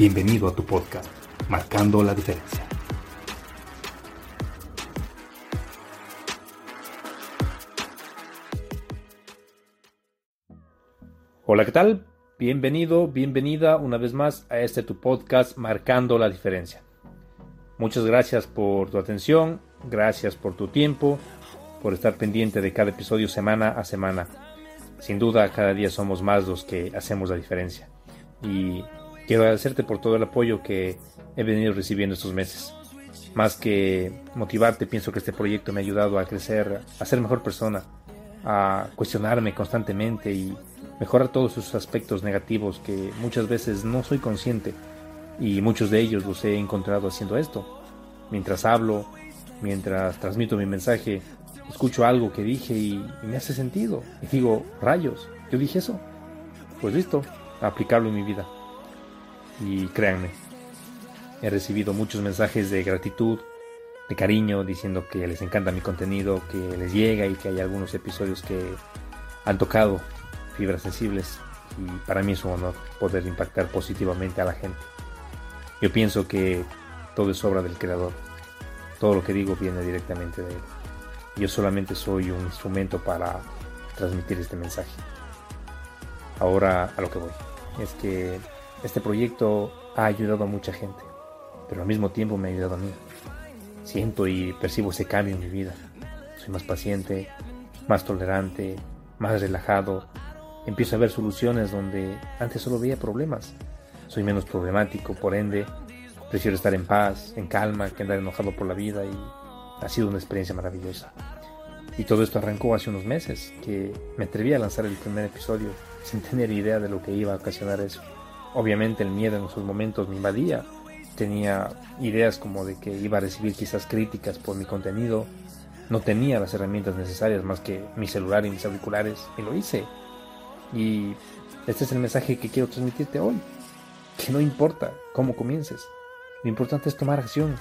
Bienvenido a tu podcast, Marcando la Diferencia. Hola, ¿qué tal? Bienvenido, bienvenida una vez más a este tu podcast Marcando la Diferencia. Muchas gracias por tu atención, gracias por tu tiempo, por estar pendiente de cada episodio semana a semana. Sin duda, cada día somos más los que hacemos la diferencia. Y quiero agradecerte por todo el apoyo que he venido recibiendo estos meses. Más que motivarte, pienso que este proyecto me ha ayudado a crecer, a ser mejor persona, a cuestionarme constantemente y mejorar todos esos aspectos negativos que muchas veces no soy consciente y muchos de ellos los he encontrado haciendo esto. Mientras hablo, mientras transmito mi mensaje, escucho algo que dije y, me hace sentido. Y digo, rayos, yo dije eso. Pues listo, aplicarlo en mi vida. Y créanme, he recibido muchos mensajes de gratitud, de cariño, diciendo que les encanta mi contenido, que les llega y que hay algunos episodios que han tocado fibras sensibles. Y para mí es un honor poder impactar positivamente a la gente. Yo pienso que todo es obra del Creador. Todo lo que digo viene directamente de Él. Yo solamente soy un instrumento para transmitir este mensaje. Ahora a lo que voy. Es que este proyecto ha ayudado a mucha gente, pero al mismo tiempo me ha ayudado a mí. Siento y percibo ese cambio en mi vida. Soy más paciente, más tolerante, más relajado. Empiezo a ver soluciones donde antes solo veía problemas. Soy menos problemático, por ende, prefiero estar en paz, en calma, que andar enojado por la vida y ha sido una experiencia maravillosa. Y todo esto arrancó hace unos meses, que me atreví a lanzar el primer episodio sin tener idea de lo que iba a ocasionar eso. Obviamente el miedo en esos momentos me invadía. Tenía ideas como de que iba a recibir quizás críticas por mi contenido. No tenía las herramientas necesarias más que mi celular y mis auriculares y lo hice. Y este es el mensaje que quiero transmitirte hoy. Que no importa cómo comiences. Lo importante es tomar acción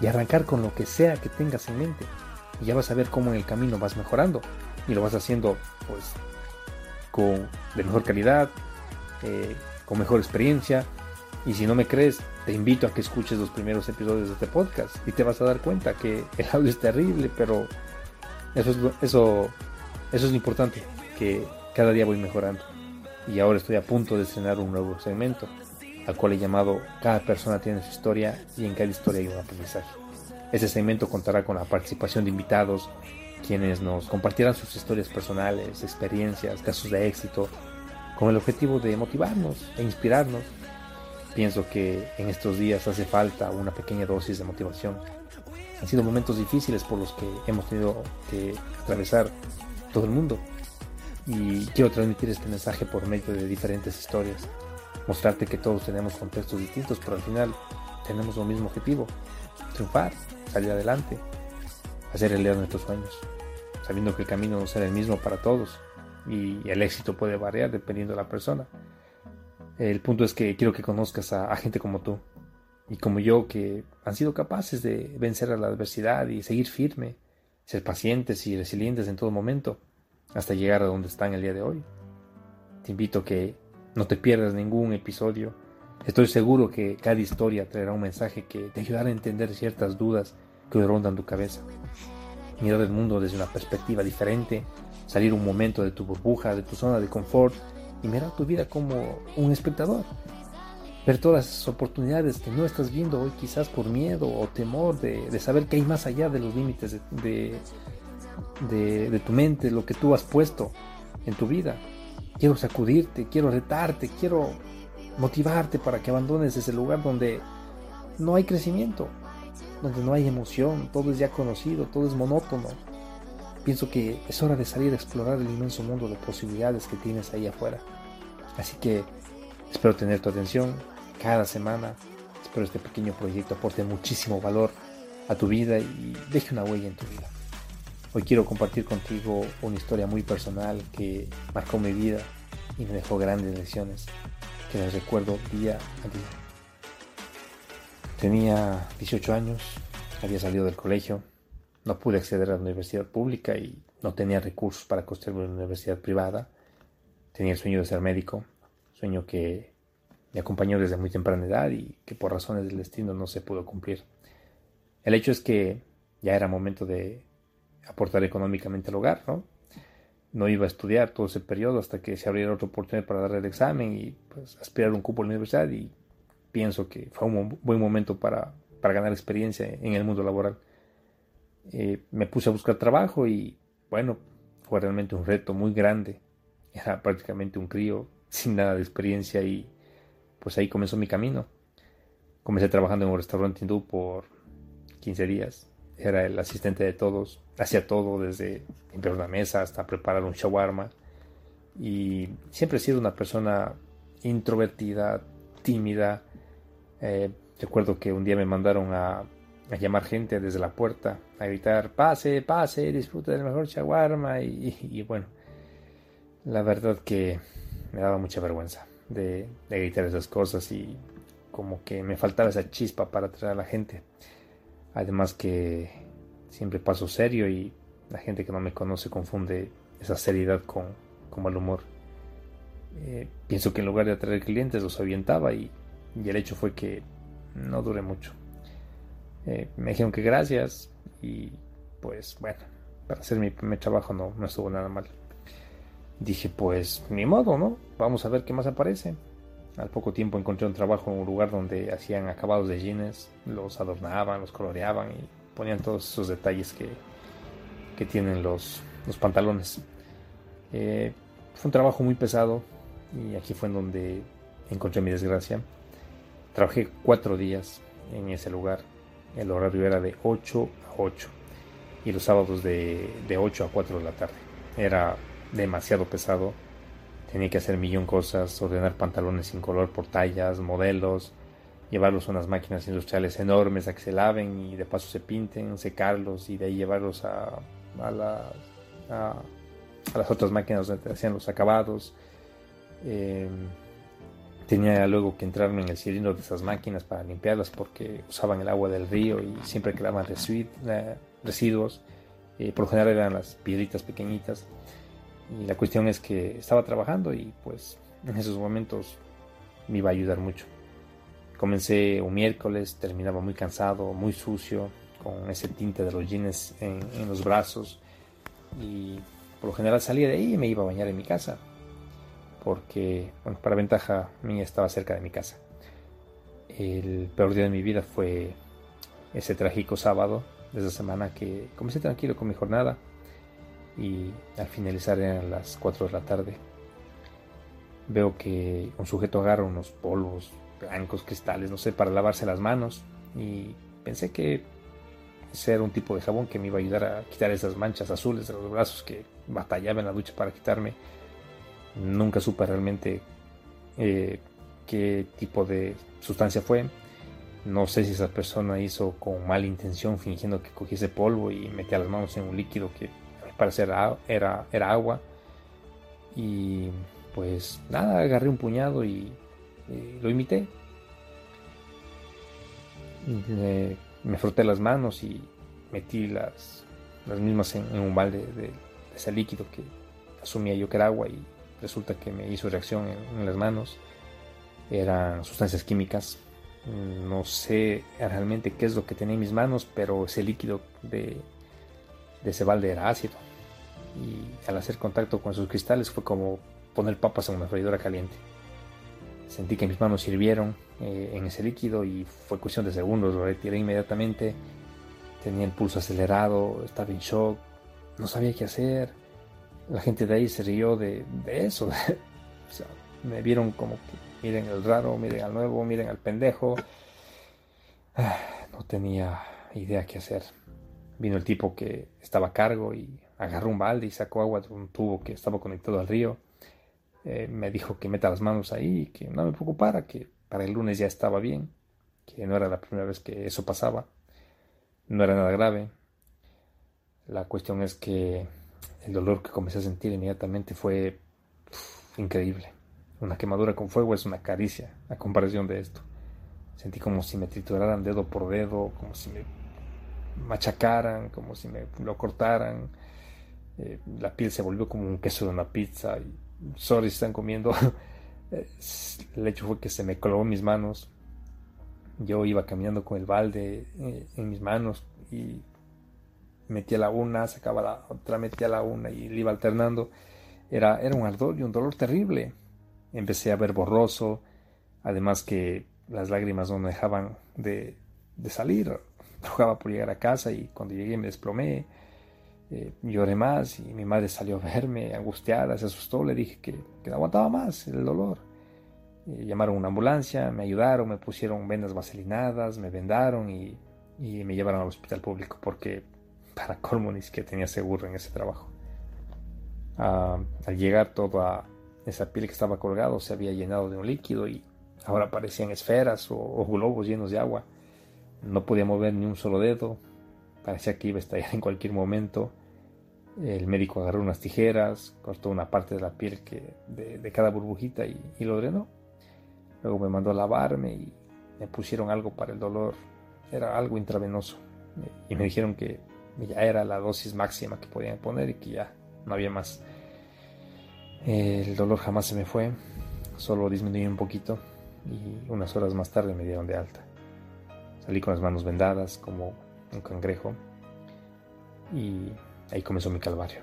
y arrancar con lo que sea que tengas en mente. Y ya vas a ver cómo en el camino vas mejorando y lo vas haciendo pues con de mejor calidad, eh, con mejor experiencia. Y si no me crees, te invito a que escuches los primeros episodios de este podcast y te vas a dar cuenta que el audio es terrible, pero eso es, eso, eso es lo importante, que cada día voy mejorando. Y ahora estoy a punto de estrenar un nuevo segmento al cual he llamado Cada persona tiene su historia y en cada historia hay un aprendizaje. Este segmento contará con la participación de invitados, quienes nos compartirán sus historias personales, experiencias, casos de éxito, con el objetivo de motivarnos e inspirarnos. Pienso que en estos días hace falta una pequeña dosis de motivación. Han sido momentos difíciles por los que hemos tenido que atravesar todo el mundo. Y quiero transmitir este mensaje por medio de diferentes historias mostrarte que todos tenemos contextos distintos, pero al final tenemos un mismo objetivo, triunfar, salir adelante, hacer de nuestros sueños, sabiendo que el camino no será el mismo para todos y el éxito puede variar dependiendo de la persona. El punto es que quiero que conozcas a, gente como tú y como yo que han sido capaces de vencer a la adversidad y seguir firme, ser pacientes y resilientes en todo momento hasta llegar a donde están el día de hoy. Te invito a que no te pierdas ningún episodio. Estoy seguro que cada historia traerá un mensaje que te ayudará a entender ciertas dudas que rondan tu cabeza. Mirar el mundo desde una perspectiva diferente, salir un momento de tu burbuja, de tu zona de confort y mirar tu vida como un espectador. ver todas esas oportunidades que no estás viendo hoy quizás por miedo o temor de, saber que hay más allá de los límites de, de, tu mente, lo que tú has puesto en tu vida. Quiero sacudirte, quiero retarte, quiero motivarte para que abandones ese lugar donde no hay crecimiento, donde no hay emoción, todo es ya conocido, todo es monótono. Pienso que es hora de salir a explorar el inmenso mundo de posibilidades que tienes ahí afuera. Así que espero tener tu atención cada semana. Espero este pequeño proyecto aporte muchísimo valor a tu vida y deje una huella en tu vida. Hoy quiero compartir contigo una historia muy personal que marcó mi vida y me dejó grandes lecciones que les recuerdo día a día. Tenía 18 años, había salido del colegio, no pude acceder a la universidad pública y no tenía recursos para costearme una universidad privada. Tenía el sueño de ser médico, sueño que me acompañó desde muy temprana edad y que por razones del destino no se pudo cumplir. El hecho es que ya era momento de aportar económicamente al hogar, ¿no? No iba a estudiar todo ese periodo hasta que se abriera otra oportunidad para dar el examen y pues aspirar un cupo a la universidad y pienso que fue un buen momento para, para ganar experiencia en el mundo laboral. Eh, me puse a buscar trabajo y bueno, fue realmente un reto muy grande. Era prácticamente un crío sin nada de experiencia y pues ahí comenzó mi camino. Comencé trabajando en un restaurante hindú por 15 días era el asistente de todos, hacía todo desde limpiar una mesa hasta preparar un shawarma y siempre he sido una persona introvertida, tímida. Eh, recuerdo que un día me mandaron a, llamar gente desde la puerta, a gritar, pase, pase, disfrute del mejor shawarma y, bueno, la verdad que me daba mucha vergüenza de, gritar esas cosas y como que me faltaba esa chispa para atraer a la gente. Además que siempre paso serio y la gente que no me conoce confunde esa seriedad con, mal humor. Eh, pienso que en lugar de atraer clientes los avientaba y, el hecho fue que no duré mucho. Eh, me dijeron que gracias y pues bueno, para hacer mi primer trabajo no, no estuvo nada mal. Dije pues ni modo, ¿no? Vamos a ver qué más aparece. Al poco tiempo encontré un trabajo en un lugar donde hacían acabados de jeans, los adornaban, los coloreaban y ponían todos esos detalles que, que tienen los, los pantalones. Eh, fue un trabajo muy pesado y aquí fue en donde encontré mi desgracia. Trabajé cuatro días en ese lugar. El horario era de 8 a 8 y los sábados de, de 8 a 4 de la tarde. Era demasiado pesado Tenía que hacer millón cosas, ordenar pantalones sin color por tallas, modelos, llevarlos a unas máquinas industriales enormes a que se laven y de paso se pinten, secarlos y de ahí llevarlos a, a, a, las otras máquinas donde hacían los acabados. Em, tenía luego que entrarme en el cilindro de esas máquinas para limpiarlas porque usaban el agua del río y siempre quedaban eh, residuos. Eh, por lo general eran las piedritas pequeñitas. Y la cuestión es que estaba trabajando y pues en esos momentos me iba a ayudar mucho. Comencé un miércoles, terminaba muy cansado, muy sucio, con ese tinte de los jeans en, los brazos. Y por lo general salía de ahí y me iba a bañar en mi casa. Porque, bueno, para ventaja mía estaba cerca de mi casa. El peor día de mi vida fue ese trágico sábado de esa semana que comencé tranquilo con mi jornada y al finalizar eran las 4 de la tarde. Veo que un sujeto agarra unos polvos blancos, cristales, no sé, para lavarse las manos y pensé que ese era un tipo de jabón que me iba a ayudar a quitar esas manchas azules de los brazos que batallaba en la ducha para quitarme. Nunca supe realmente eh, qué tipo de sustancia fue. No sé si esa persona hizo con mala intención fingiendo que cogiese polvo y metía las manos en un líquido que parecer era, era agua. Y pues nada, agarré un puñado y, lo imité. me froté las manos y metí las, las mismas en, un balde de, ese líquido que asumía yo que era agua y resulta que me hizo reacción en, las manos. Eran sustancias químicas. No sé realmente qué es lo que tenía en mis manos, pero ese líquido de, de ese balde era ácido y al hacer contacto con sus cristales fue como poner papas en una freidora caliente. Sentí que mis manos hirvieron eh, en ese líquido y fue cuestión de segundos, lo retiré inmediatamente. Tenía el pulso acelerado, estaba en shock, no sabía qué hacer. La gente de ahí se rió de, eso. me vieron como que miren el raro, miren al nuevo, miren al pendejo. Ah, no tenía idea qué hacer. Vino el tipo que estaba a cargo y agarró un balde y sacó agua de un tubo que estaba conectado al río. Eh, me dijo que meta las manos ahí que no me preocupara, que para el lunes ya estaba bien, que no era la primera vez que eso pasaba, no era nada grave. La cuestión es que el dolor que comencé a sentir inmediatamente fue increíble. Una quemadura con fuego es una caricia a comparación de esto. Sentí como si me trituraran dedo por dedo, como si me machacaran, como si me lo cortaran. Eh, la piel se volvió como un queso de una pizza. Y, sorry, están comiendo. el hecho fue que se me colgó en mis manos. Yo iba caminando con el balde eh, en mis manos y metía la una, sacaba la otra, metía la una y le iba alternando. Era, era un ardor y un dolor terrible. Empecé a ver borroso, además que las lágrimas no dejaban de, de salir. Rogaba por llegar a casa y cuando llegué me desplomé. Eh, lloré más y mi madre salió a verme angustiada, se asustó, le dije que, que no aguantaba más el dolor. Eh, llamaron una ambulancia, me ayudaron, me pusieron vendas vaselinadas, me vendaron y, y me llevaron al hospital público porque para colmo ni siquiera tenía seguro en ese trabajo. Ah, al llegar toda esa piel que estaba colgado se había llenado de un líquido y ahora parecían esferas o, globos llenos de agua. No podía mover ni un solo dedo, parecía que iba a estallar en cualquier momento. El médico agarró unas tijeras, cortó una parte de la piel que, de, cada burbujita y, y, lo drenó. Luego me mandó a lavarme y me pusieron algo para el dolor. Era algo intravenoso. Y me dijeron que ya era la dosis máxima que podían poner y que ya no había más. El dolor jamás se me fue, solo disminuyó un poquito y unas horas más tarde me dieron de alta. Salí con las manos vendadas como un cangrejo y ahí comenzó mi calvario.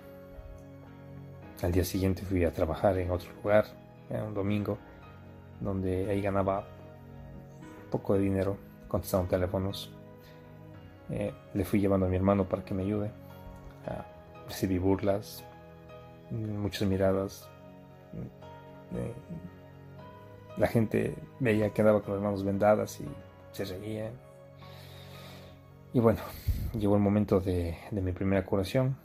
Al día siguiente fui a trabajar en otro lugar, un domingo, donde ahí ganaba poco de dinero contestando teléfonos eh, le fui llevando a mi hermano para que me ayude. recibí burlas, muchas miradas. Eh, la gente veía que andaba con las manos vendadas y se reían. Y bueno, llegó el momento de, mi primera curación.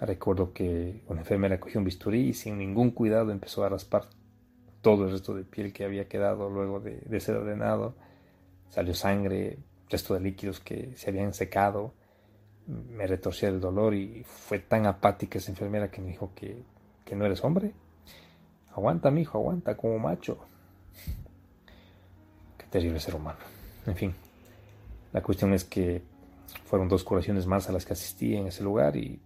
Recuerdo que una enfermera cogió un bisturí y sin ningún cuidado empezó a raspar todo el resto de piel que había quedado luego de, de ser ordenado. Salió sangre, resto de líquidos que se habían secado. Me retorcía el dolor y fue tan apática esa enfermera que me dijo que, que no eres hombre. Aguanta, mi hijo, aguanta como macho. Qué terrible ser humano. En fin, la cuestión es que fueron dos curaciones más a las que asistí en ese lugar y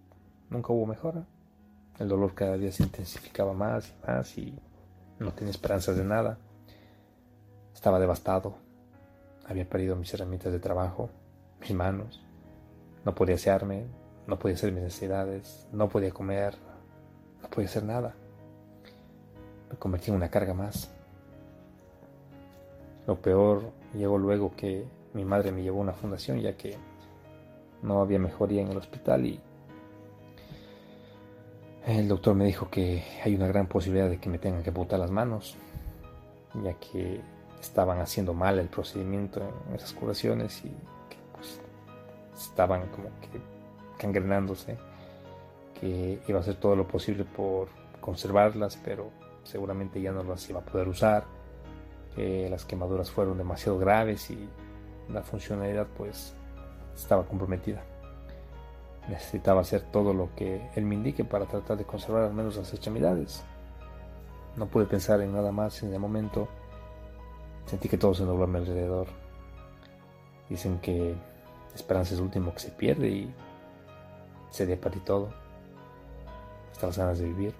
nunca hubo mejora. El dolor cada día se intensificaba más y más y no tenía esperanzas de nada. Estaba devastado, había perdido mis herramientas de trabajo, mis manos. No podía asearme, no podía hacer mis necesidades, no podía comer, no podía hacer nada. Me convertí en una carga más. Lo peor llegó luego que mi madre me llevó a una fundación ya que no había mejoría en el hospital y el doctor me dijo que hay una gran posibilidad de que me tengan que botar las manos, ya que estaban haciendo mal el procedimiento en esas curaciones y que pues, estaban como que cangrenándose, que iba a hacer todo lo posible por conservarlas, pero seguramente ya no las iba a poder usar, que las quemaduras fueron demasiado graves y la funcionalidad pues estaba comprometida. Necesitaba hacer todo lo que él me indique para tratar de conservar al menos las extremidades. No pude pensar en nada más en el momento Sentí que todo se nubló a mi alrededor. Dicen que esperanza es el último que se pierde y se dio para ti todo. Hasta las ganas de vivir.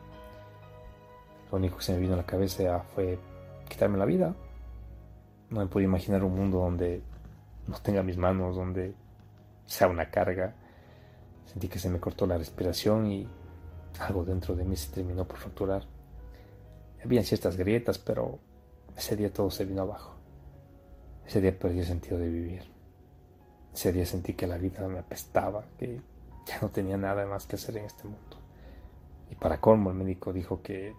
Lo único que se me vino a la cabeza fue quitarme la vida. No me podía imaginar un mundo donde no tenga mis manos, donde sea una carga. Sentí que se me cortó la respiración y algo dentro de mí se terminó por fracturar. Había ciertas grietas, pero ese día todo se vino abajo. Ese día perdí el sentido de vivir. Ese día sentí que la vida me apestaba, que ya no tenía nada más que hacer en este mundo. Y para colmo el médico dijo que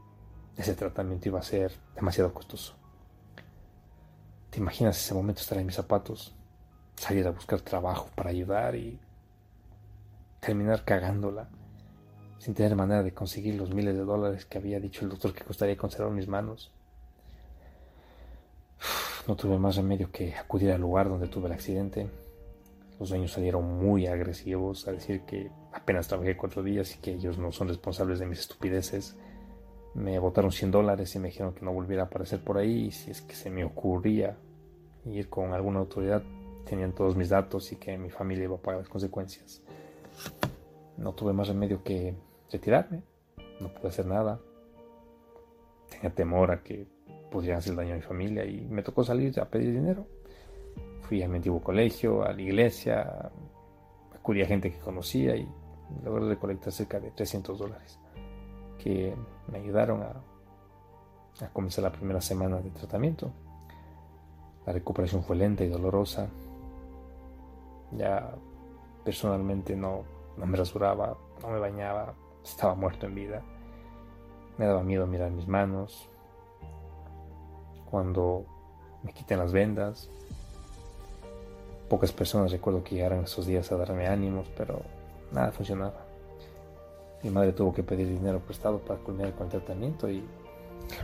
ese tratamiento iba a ser demasiado costoso. ¿Te imaginas ese momento estar en mis zapatos, salir a buscar trabajo para ayudar y terminar cagándola sin tener manera de conseguir los miles de dólares que había dicho el doctor que costaría conservar mis manos? No tuve más remedio que acudir al lugar donde tuve el accidente. Los dueños salieron muy agresivos a decir que apenas trabajé cuatro días y que ellos no son responsables de mis estupideces. Me botaron 100 dólares y me dijeron que no volviera a aparecer por ahí si es que se me ocurría ir con alguna autoridad, tenían todos mis datos y que mi familia iba a pagar las consecuencias. No tuve más remedio que retirarme. No pude hacer nada. Tenía temor a que podrían hacer daño a mi familia y me tocó salir a pedir dinero. Fui a mi antiguo colegio, a la iglesia, acudí a gente que conocía y logré recolectar cerca de 300 dólares que me ayudaron a, a comenzar la primera semana de tratamiento. La recuperación fue lenta y dolorosa. Ya personalmente no, no me rasuraba, no me bañaba, estaba muerto en vida. Me daba miedo mirar mis manos, cuando me quiten las vendas. Pocas personas recuerdo que llegaran esos días a darme ánimos, pero nada funcionaba. Mi madre tuvo que pedir dinero prestado para culminar con el tratamiento y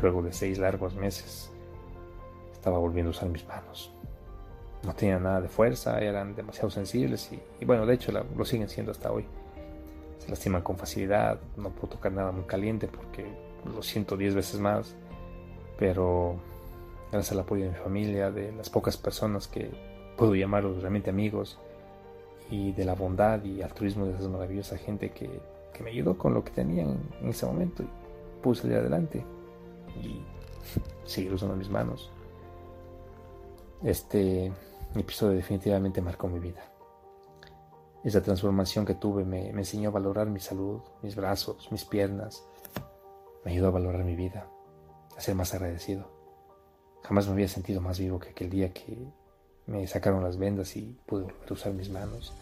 luego de seis largos meses estaba volviendo a usar mis manos. No tenían nada de fuerza, eran demasiado sensibles y, bueno, de hecho lo siguen siendo hasta hoy. Se lastiman con facilidad, no puedo tocar nada muy caliente porque lo siento diez veces más, pero gracias al apoyo de mi familia, de las pocas personas que puedo llamarlos realmente amigos y de la bondad y altruismo de esa maravillosa gente que, me ayudó con lo que tenían en ese momento y pude salir adelante y seguir usando mis manos. Este episodio definitivamente marcó mi vida. Esa transformación que tuve me enseñó a valorar mi salud, mis brazos, mis piernas. Me ayudó a valorar mi vida, a ser más agradecido. Jamás me había sentido más vivo que aquel día que me sacaron las vendas y pude volver a usar mis manos.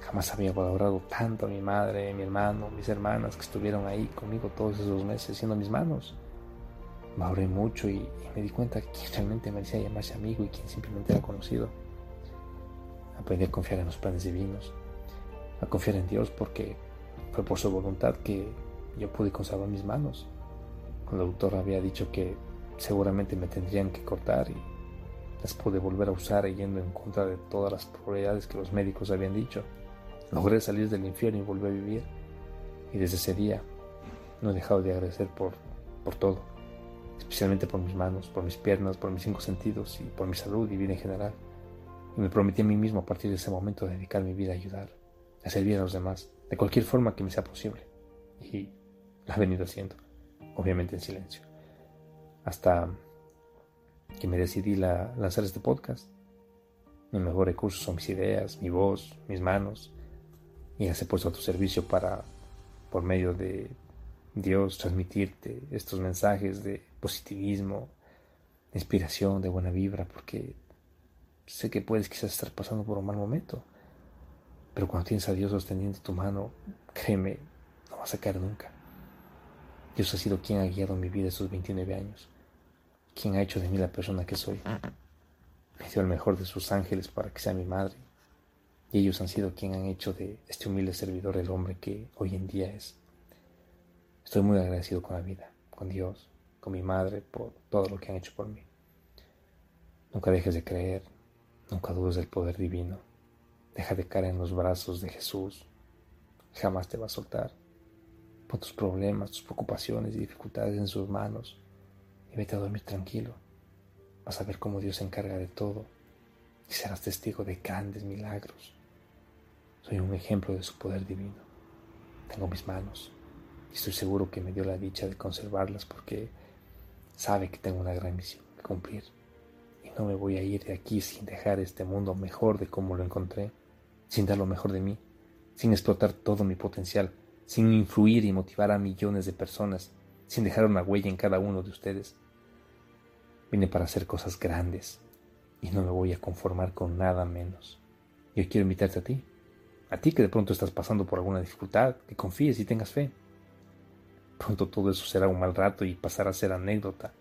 Jamás había valorado tanto a mi madre, mi hermano, mis hermanas que estuvieron ahí conmigo todos esos meses siendo mis manos. Valoré mucho y, me di cuenta que quien realmente merecía llamarse amigo y quien simplemente era conocido. Aprendí a confiar en los planes divinos, a confiar en Dios porque fue por su voluntad que yo pude conservar mis manos. Cuando el doctor había dicho que seguramente me tendrían que cortar y las pude volver a usar yendo en contra de todas las probabilidades que los médicos habían dicho. Logré salir del infierno y volver a vivir. Y desde ese día no he dejado de agradecer por, por todo, especialmente por mis manos, por mis piernas, por mis cinco sentidos y por mi salud y vida en general. Y me prometí a mí mismo a partir de ese momento dedicar mi vida a ayudar, a servir a los demás, de cualquier forma que me sea posible. Y lo he venido haciendo, obviamente en silencio hasta que me decidí la, lanzar este podcast. Mi mejor recurso son mis ideas, mi voz, mis manos, y las he puesto a tu servicio para, por medio de Dios, transmitirte estos mensajes de positivismo, de inspiración, de buena vibra, porque sé que puedes quizás estar pasando por un mal momento, pero cuando tienes a Dios sosteniendo tu mano, créeme, no vas a caer nunca. Dios ha sido quien ha guiado mi vida estos 29 años quien ha hecho de mí la persona que soy. Me dio el mejor de sus ángeles para que sea mi madre. Y ellos han sido quien han hecho de este humilde servidor el hombre que hoy en día es. Estoy muy agradecido con la vida, con Dios, con mi madre, por todo lo que han hecho por mí. Nunca dejes de creer, nunca dudes del poder divino. Deja de caer en los brazos de Jesús. Jamás te va a soltar. Pon tus problemas, tus preocupaciones y dificultades en sus manos y vete a dormir tranquilo. Vas a ver cómo Dios se encarga de todo y serás testigo de grandes milagros. Soy un ejemplo de su poder divino. Tengo mis manos y estoy seguro que me dio la dicha de conservarlas porque sabe que tengo una gran misión que cumplir. Y no me voy a ir de aquí sin dejar este mundo mejor de como lo encontré, sin dar lo mejor de mí, sin explotar todo mi potencial, sin influir y motivar a millones de personas, sin dejar una huella en cada uno de ustedes. Vine para hacer cosas grandes y no me voy a conformar con nada menos. Yo quiero invitarte a ti, a ti que de pronto estás pasando por alguna dificultad, que confíes y tengas fe. Pronto todo eso será un mal rato y pasará a ser anécdota.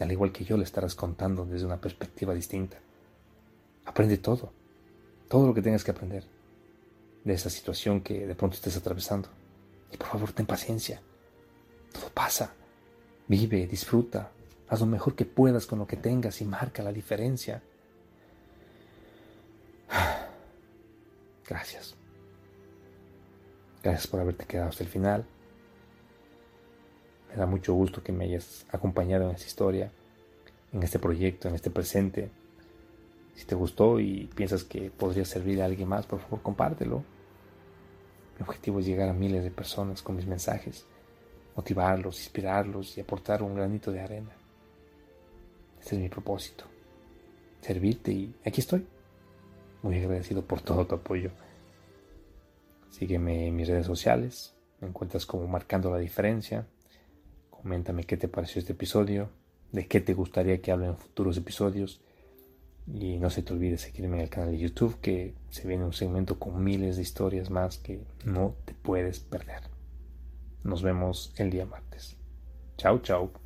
Al igual que yo le estarás contando desde una perspectiva distinta. Aprende todo, todo lo que tengas que aprender de esa situación que de pronto estés atravesando. Y por favor, ten paciencia. Todo pasa. Vive, disfruta, haz lo mejor que puedas con lo que tengas y marca la diferencia. Gracias. Gracias por haberte quedado hasta el final. Me da mucho gusto que me hayas acompañado en esta historia, en este proyecto, en este presente. Si te gustó y piensas que podría servir a alguien más, por favor compártelo. Mi objetivo es llegar a miles de personas con mis mensajes, motivarlos, inspirarlos y aportar un granito de arena. Ese es mi propósito, servirte y aquí estoy. Muy agradecido por todo tu apoyo. Sígueme en mis redes sociales, me encuentras como marcando la diferencia. Coméntame qué te pareció este episodio, de qué te gustaría que hable en futuros episodios. Y no se te olvide seguirme en el canal de YouTube que se viene un segmento con miles de historias más que no te puedes perder. Nos vemos el día martes. Chao, chao.